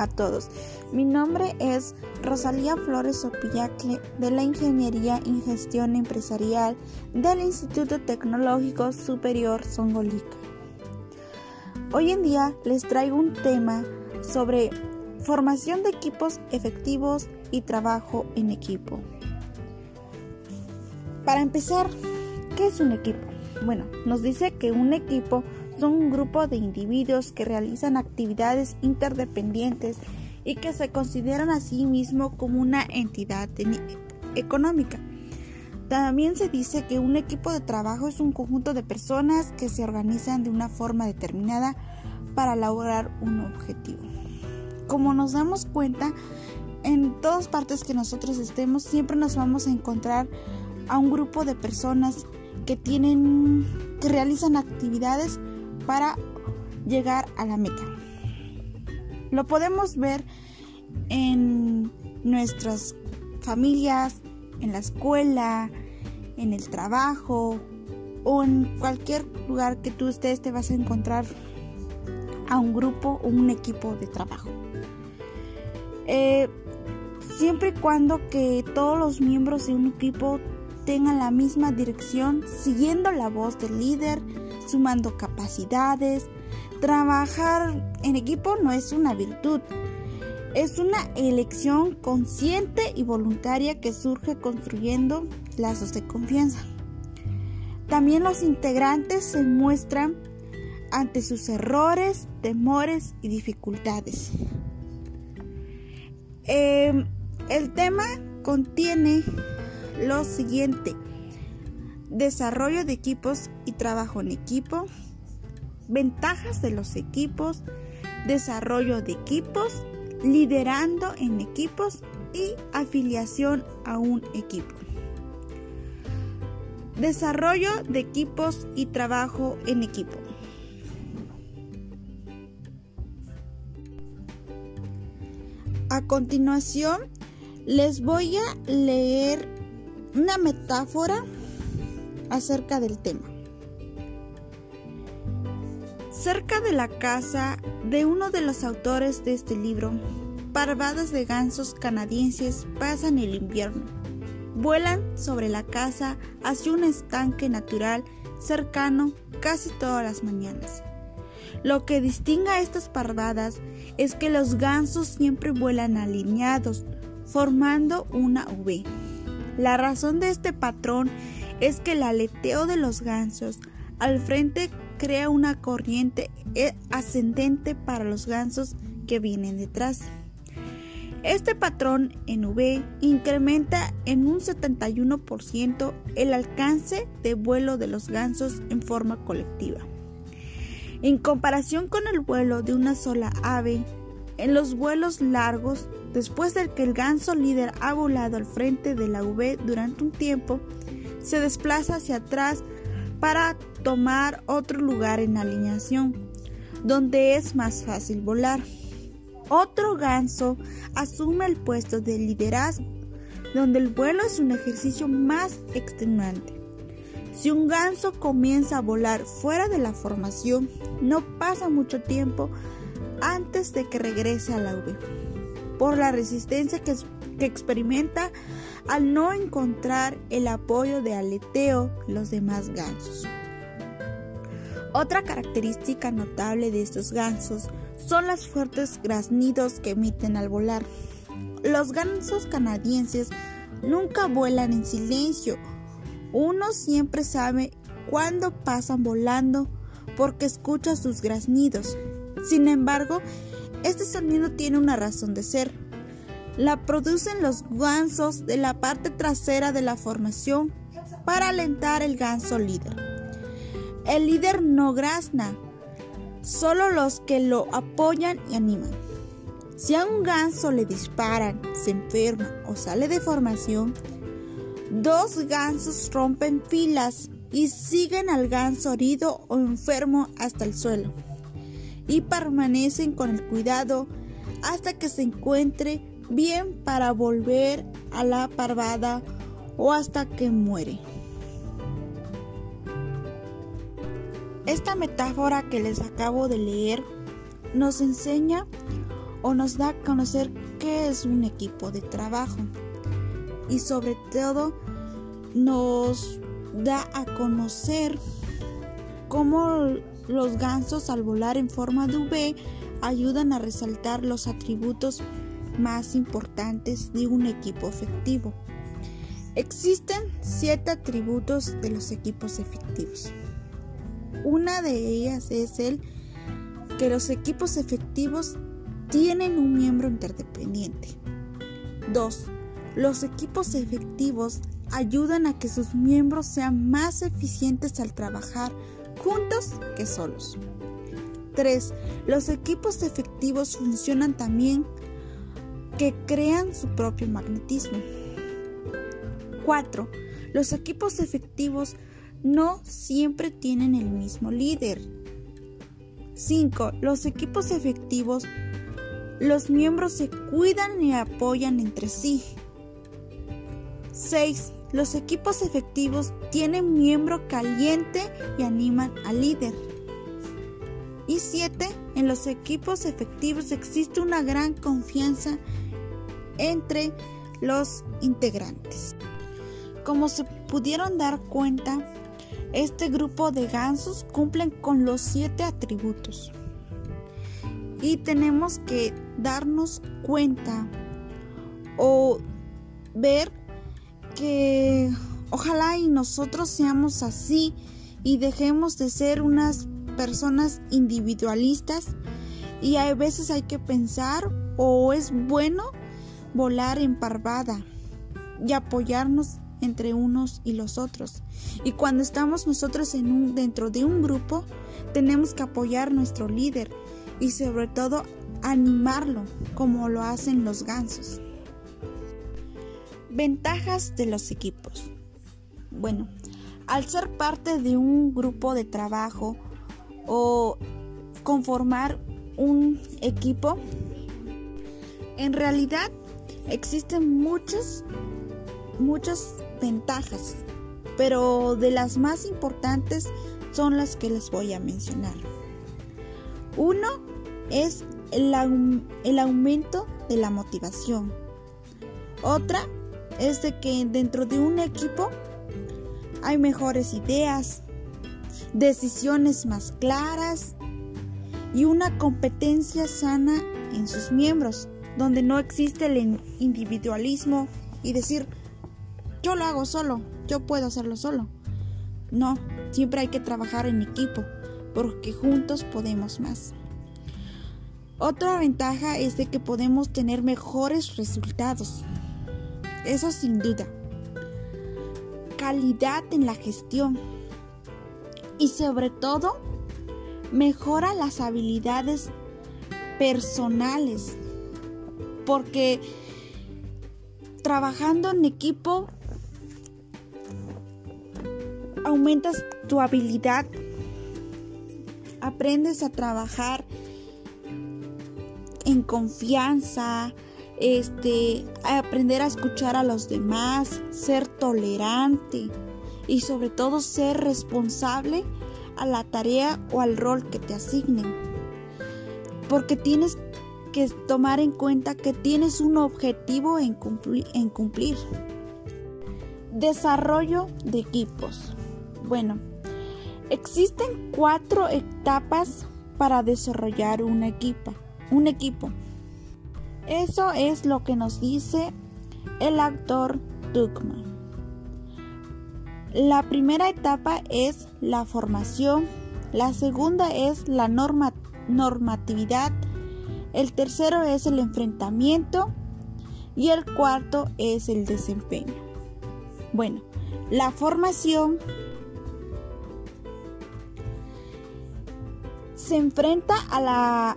a todos. Mi nombre es Rosalía Flores Opillacle de la Ingeniería en Gestión Empresarial del Instituto Tecnológico Superior Songolica. Hoy en día les traigo un tema sobre formación de equipos efectivos y trabajo en equipo. Para empezar, ¿qué es un equipo? Bueno, nos dice que un equipo son un grupo de individuos que realizan actividades interdependientes y que se consideran a sí mismo como una entidad económica. También se dice que un equipo de trabajo es un conjunto de personas que se organizan de una forma determinada para lograr un objetivo. Como nos damos cuenta, en todas partes que nosotros estemos, siempre nos vamos a encontrar a un grupo de personas que tienen que realizan actividades para llegar a la meta. Lo podemos ver en nuestras familias, en la escuela, en el trabajo o en cualquier lugar que tú estés te vas a encontrar a un grupo o un equipo de trabajo. Eh, siempre y cuando que todos los miembros de un equipo tengan la misma dirección, siguiendo la voz del líder, sumando capacidades. Trabajar en equipo no es una virtud, es una elección consciente y voluntaria que surge construyendo lazos de confianza. También los integrantes se muestran ante sus errores, temores y dificultades. Em, el tema contiene lo siguiente. Desarrollo de equipos y trabajo en equipo. Ventajas de los equipos. Desarrollo de equipos. Liderando en equipos y afiliación a un equipo. Desarrollo de equipos y trabajo en equipo. A continuación, les voy a leer una metáfora acerca del tema. Cerca de la casa de uno de los autores de este libro, parvadas de gansos canadienses pasan el invierno. Vuelan sobre la casa hacia un estanque natural cercano casi todas las mañanas. Lo que distingue a estas parvadas es que los gansos siempre vuelan alineados, formando una V. La razón de este patrón es que el aleteo de los gansos al frente crea una corriente ascendente para los gansos que vienen detrás. Este patrón en V incrementa en un 71% el alcance de vuelo de los gansos en forma colectiva. En comparación con el vuelo de una sola ave, en los vuelos largos, después de que el ganso líder ha volado al frente de la V durante un tiempo, se desplaza hacia atrás para tomar otro lugar en alineación, donde es más fácil volar. Otro ganso asume el puesto de liderazgo, donde el vuelo es un ejercicio más extenuante. Si un ganso comienza a volar fuera de la formación, no pasa mucho tiempo antes de que regrese a la V, por la resistencia que, experimenta al no encontrar el apoyo de aleteo los demás gansos. Otra característica notable de estos gansos son los fuertes graznidos que emiten al volar. Los gansos canadienses nunca vuelan en silencio. Uno siempre sabe cuándo pasan volando porque escucha sus graznidos sin embargo, este sonido tiene una razón de ser. La producen los gansos de la parte trasera de la formación para alentar el ganso líder. El líder no grazna, solo los que lo apoyan y animan. Si a un ganso le disparan, se enferma o sale de formación, dos gansos rompen filas y siguen al ganso herido o enfermo hasta el suelo y permanecen con el cuidado hasta que se encuentre bien para volver a la parvada o hasta que muere. Esta metáfora que les acabo de leer nos enseña o nos da a conocer qué es un equipo de trabajo y sobre todo nos da a conocer cómo los gansos al volar en forma de V ayudan a resaltar los atributos más importantes de un equipo efectivo. Existen siete atributos de los equipos efectivos. Una de ellas es el que los equipos efectivos tienen un miembro interdependiente. 2. Los equipos efectivos ayudan a que sus miembros sean más eficientes al trabajar juntos que solos. 3. Los equipos efectivos funcionan también que crean su propio magnetismo. 4. Los equipos efectivos no siempre tienen el mismo líder. 5. Los equipos efectivos, los miembros se cuidan y apoyan entre sí. 6. Los equipos efectivos tienen miembro caliente y animan al líder. Y 7. En los equipos efectivos existe una gran confianza entre los integrantes. Como se pudieron dar cuenta, este grupo de gansos cumplen con los siete atributos. Y tenemos que darnos cuenta o ver que ojalá y nosotros seamos así y dejemos de ser unas personas individualistas y a veces hay que pensar o es bueno volar en parvada y apoyarnos entre unos y los otros. Y cuando estamos nosotros en un, dentro de un grupo, tenemos que apoyar nuestro líder y sobre todo animarlo como lo hacen los gansos. Ventajas de los equipos. Bueno, al ser parte de un grupo de trabajo o conformar un equipo, en realidad existen muchas, muchas ventajas, pero de las más importantes son las que les voy a mencionar. Uno es el, el aumento de la motivación. Otra es de que dentro de un equipo hay mejores ideas, decisiones más claras y una competencia sana en sus miembros, donde no existe el individualismo y decir, yo lo hago solo, yo puedo hacerlo solo. No, siempre hay que trabajar en equipo, porque juntos podemos más. Otra ventaja es de que podemos tener mejores resultados. Eso sin duda. Calidad en la gestión. Y sobre todo, mejora las habilidades personales. Porque trabajando en equipo aumentas tu habilidad, aprendes a trabajar en confianza, este, aprender a escuchar a los demás, ser tolerante y sobre todo ser responsable a la tarea o al rol que te asignen. Porque tienes que tomar en cuenta que tienes un objetivo en En cumplir. Desarrollo de equipos. Bueno, existen cuatro etapas para desarrollar un equipo. Un equipo. Eso es lo que nos dice el actor Tuckman. La primera etapa es la formación, la segunda es la normatividad, el tercero es el enfrentamiento y el cuarto es el desempeño. Bueno, la formación se enfrenta a la...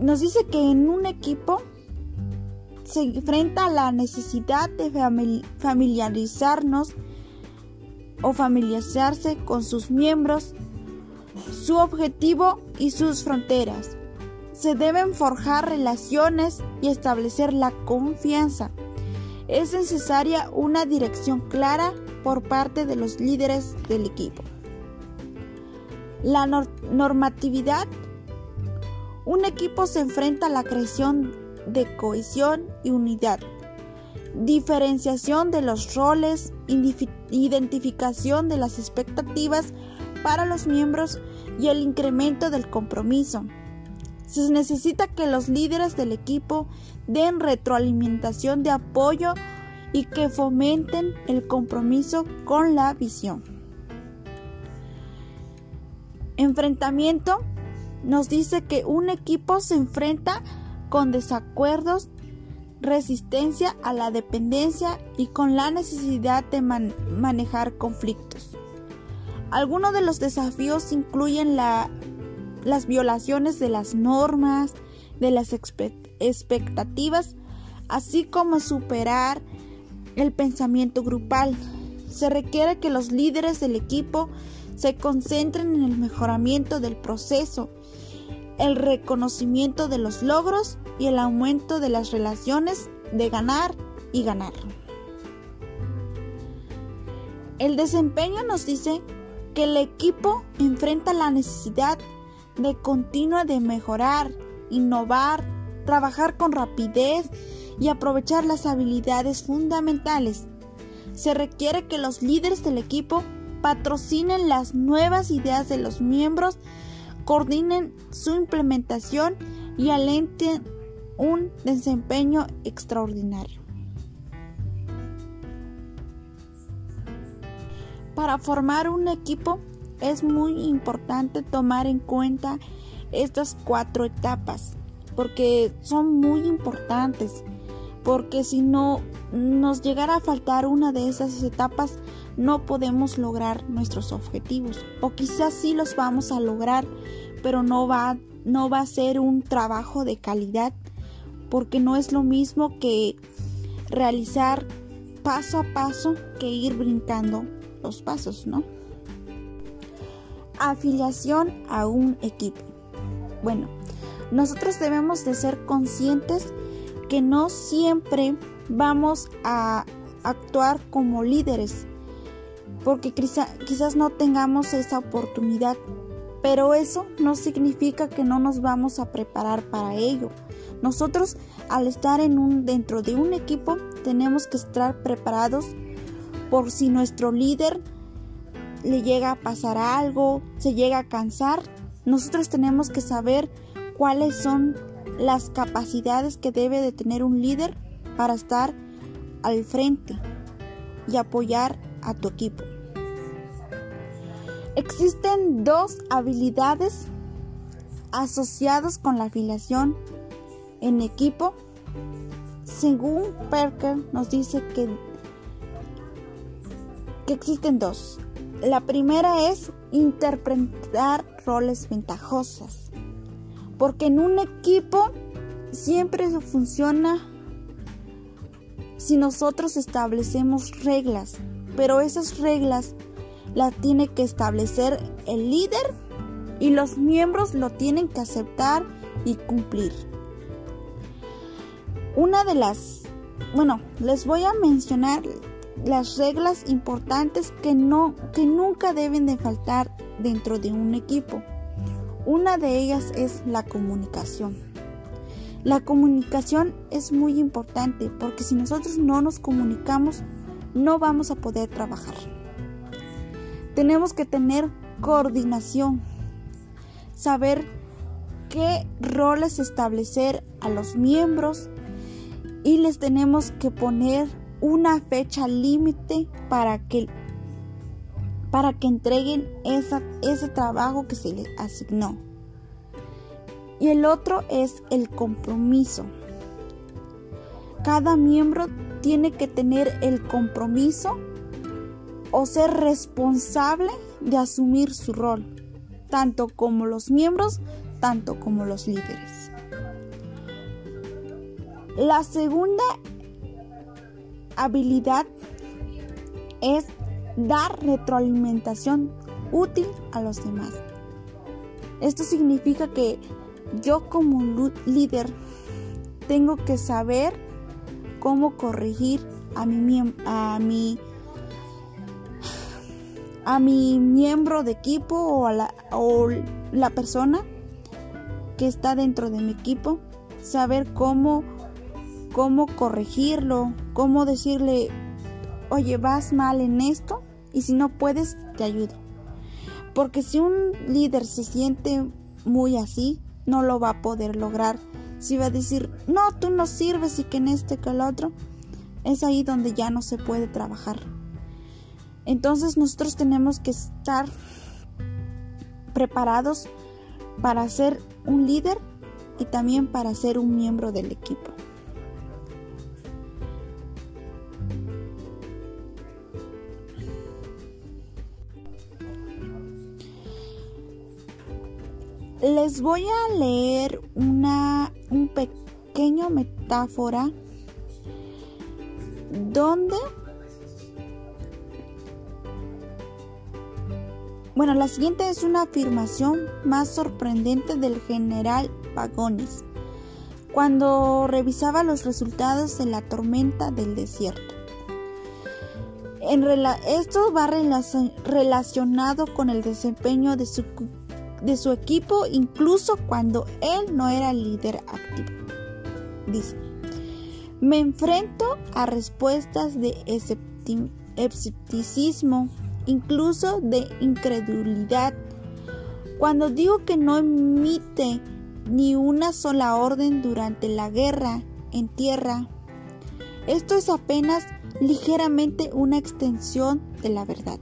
Nos dice que en un equipo se enfrenta a la necesidad de familiarizarnos o familiarizarse con sus miembros, su objetivo y sus fronteras. Se deben forjar relaciones y establecer la confianza. Es necesaria una dirección clara por parte de los líderes del equipo. La normatividad. Un equipo se enfrenta a la creación de cohesión y unidad, diferenciación de los roles, identificación de las expectativas para los miembros y el incremento del compromiso. Se necesita que los líderes del equipo den retroalimentación de apoyo y que fomenten el compromiso con la visión. Enfrentamiento nos dice que un equipo se enfrenta con desacuerdos, resistencia a la dependencia y con la necesidad de manejar conflictos. Algunos de los desafíos incluyen las violaciones de las normas, de las expectativas, así como superar el pensamiento grupal. Se requiere que los líderes del equipo se concentren en el mejoramiento del proceso, el reconocimiento de los logros y el aumento de las relaciones de ganar y ganar. El desempeño nos dice que el equipo enfrenta la necesidad de continua de mejorar, innovar, trabajar con rapidez y aprovechar las habilidades fundamentales. Se requiere que los líderes del equipo patrocinen las nuevas ideas de los miembros, coordinen su implementación y alenten un desempeño extraordinario. Para formar un equipo es muy importante tomar en cuenta estas cuatro etapas porque son muy importantes porque si no nos llegara a faltar una de esas etapas no podemos lograr nuestros objetivos o quizás sí los vamos a lograr pero no va no va a ser un trabajo de calidad porque no es lo mismo que realizar paso a paso que ir brincando los pasos, ¿no? Afiliación a un equipo. Bueno, nosotros debemos de ser conscientes que no siempre vamos a actuar como líderes, porque quizás no tengamos esa oportunidad, pero eso no significa que no nos vamos a preparar para ello. Nosotros al estar en un, dentro de un equipo tenemos que estar preparados por si nuestro líder le llega a pasar algo, se llega a cansar, nosotros tenemos que saber cuáles son las capacidades que debe de tener un líder para estar al frente y apoyar a tu equipo. Existen dos habilidades asociadas con la afiliación en equipo. Según Perker nos dice que, que existen dos. La primera es interpretar roles ventajosos porque en un equipo siempre funciona si nosotros establecemos reglas, pero esas reglas las tiene que establecer el líder y los miembros lo tienen que aceptar y cumplir. Una de las, bueno, les voy a mencionar las reglas importantes que no que nunca deben de faltar dentro de un equipo. Una de ellas es la comunicación. La comunicación es muy importante porque si nosotros no nos comunicamos no vamos a poder trabajar. Tenemos que tener coordinación, saber qué roles establecer a los miembros y les tenemos que poner una fecha límite para que para que entreguen ese trabajo que se les asignó. Y el otro es el compromiso. Cada miembro tiene que tener el compromiso o ser responsable de asumir su rol, tanto como los miembros, tanto como los líderes. La segunda habilidad es dar retroalimentación útil a los demás. Esto significa que yo como líder tengo que saber cómo corregir a mi, a mi, a mi miembro de equipo o, a la, o la persona que está dentro de mi equipo saber cómo, cómo corregirlo, cómo decirle, oye, vas mal en esto y si no puedes, te ayudo. Porque si un líder se siente muy así, no lo va a poder lograr. Si va a decir, no, tú no sirves y que en este que el otro, es ahí donde ya no se puede trabajar. Entonces nosotros tenemos que estar preparados para ser un líder y también para ser un miembro del equipo. Les voy a leer una un pequeño metáfora donde Bueno, la siguiente es una afirmación más sorprendente del general Pagones cuando revisaba los resultados de la tormenta del desierto. En esto va relacionado con el desempeño de su, de su equipo incluso cuando él no era líder activo. Dice, me enfrento a respuestas de escepticismo incluso de incredulidad. Cuando digo que no emite ni una sola orden durante la guerra en tierra, esto es apenas ligeramente una extensión de la verdad.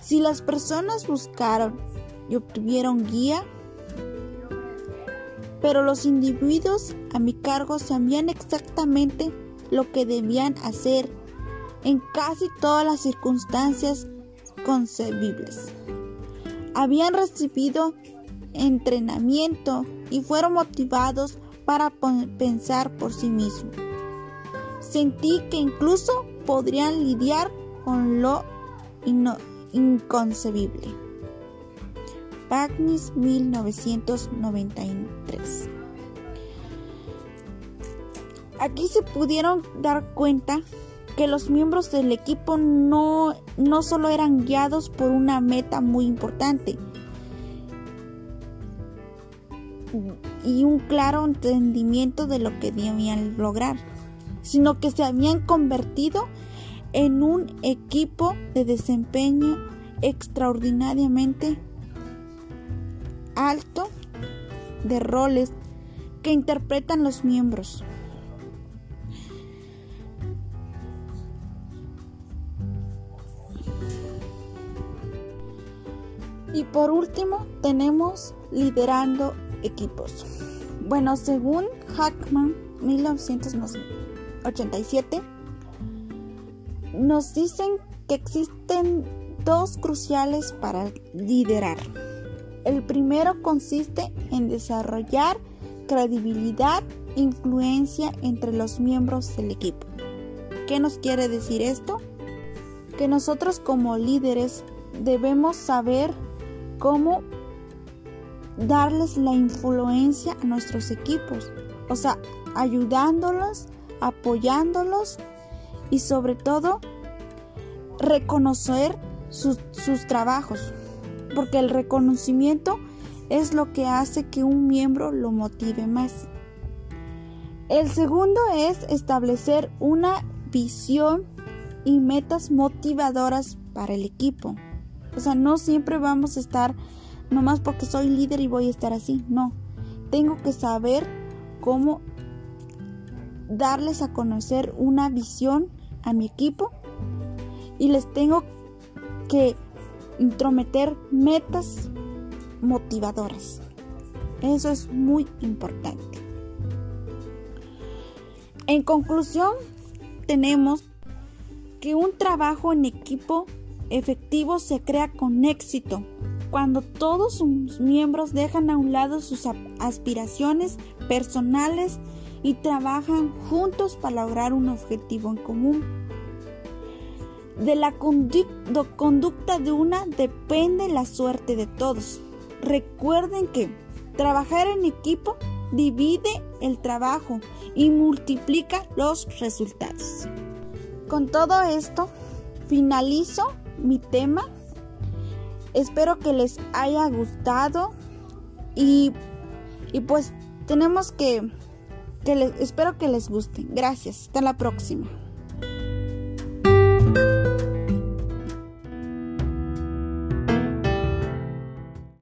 Si las personas buscaron y obtuvieron guía, pero los individuos a mi cargo sabían exactamente lo que debían hacer en casi todas las circunstancias concebibles. Habían recibido entrenamiento y fueron motivados para pensar por sí mismos. Sentí que incluso podrían lidiar con lo inconcebible. Pagnis 1993 Aquí se pudieron dar cuenta que los miembros del equipo no, no solo eran guiados por una meta muy importante y un claro entendimiento de lo que debían lograr, sino que se habían convertido en un equipo de desempeño extraordinariamente alto de roles que interpretan los miembros. Y por último tenemos liderando equipos. Bueno, según Hackman 1987, nos dicen que existen dos cruciales para liderar. El primero consiste en desarrollar credibilidad e influencia entre los miembros del equipo. ¿Qué nos quiere decir esto? Que nosotros como líderes debemos saber cómo darles la influencia a nuestros equipos. O sea, ayudándolos, apoyándolos y sobre todo reconocer sus, sus, trabajos. Porque el reconocimiento es lo que hace que un miembro lo motive más. El segundo es establecer una visión y metas motivadoras para el equipo. O sea, no siempre vamos a estar nomás porque soy líder y voy a estar así. No. Tengo que saber cómo darles a conocer una visión a mi equipo y les tengo que intrometer metas motivadoras. Eso es muy importante. En conclusión, tenemos que un trabajo en equipo efectivo se crea con éxito cuando todos sus miembros dejan a un lado sus aspiraciones personales y trabajan juntos para lograr un objetivo en común. De la conducta de una depende la suerte de todos. Recuerden que trabajar en equipo divide el trabajo y multiplica los resultados. Con todo esto, finalizo mi tema. Espero que les haya gustado y, y pues tenemos que, que espero que les guste. Gracias, hasta la próxima.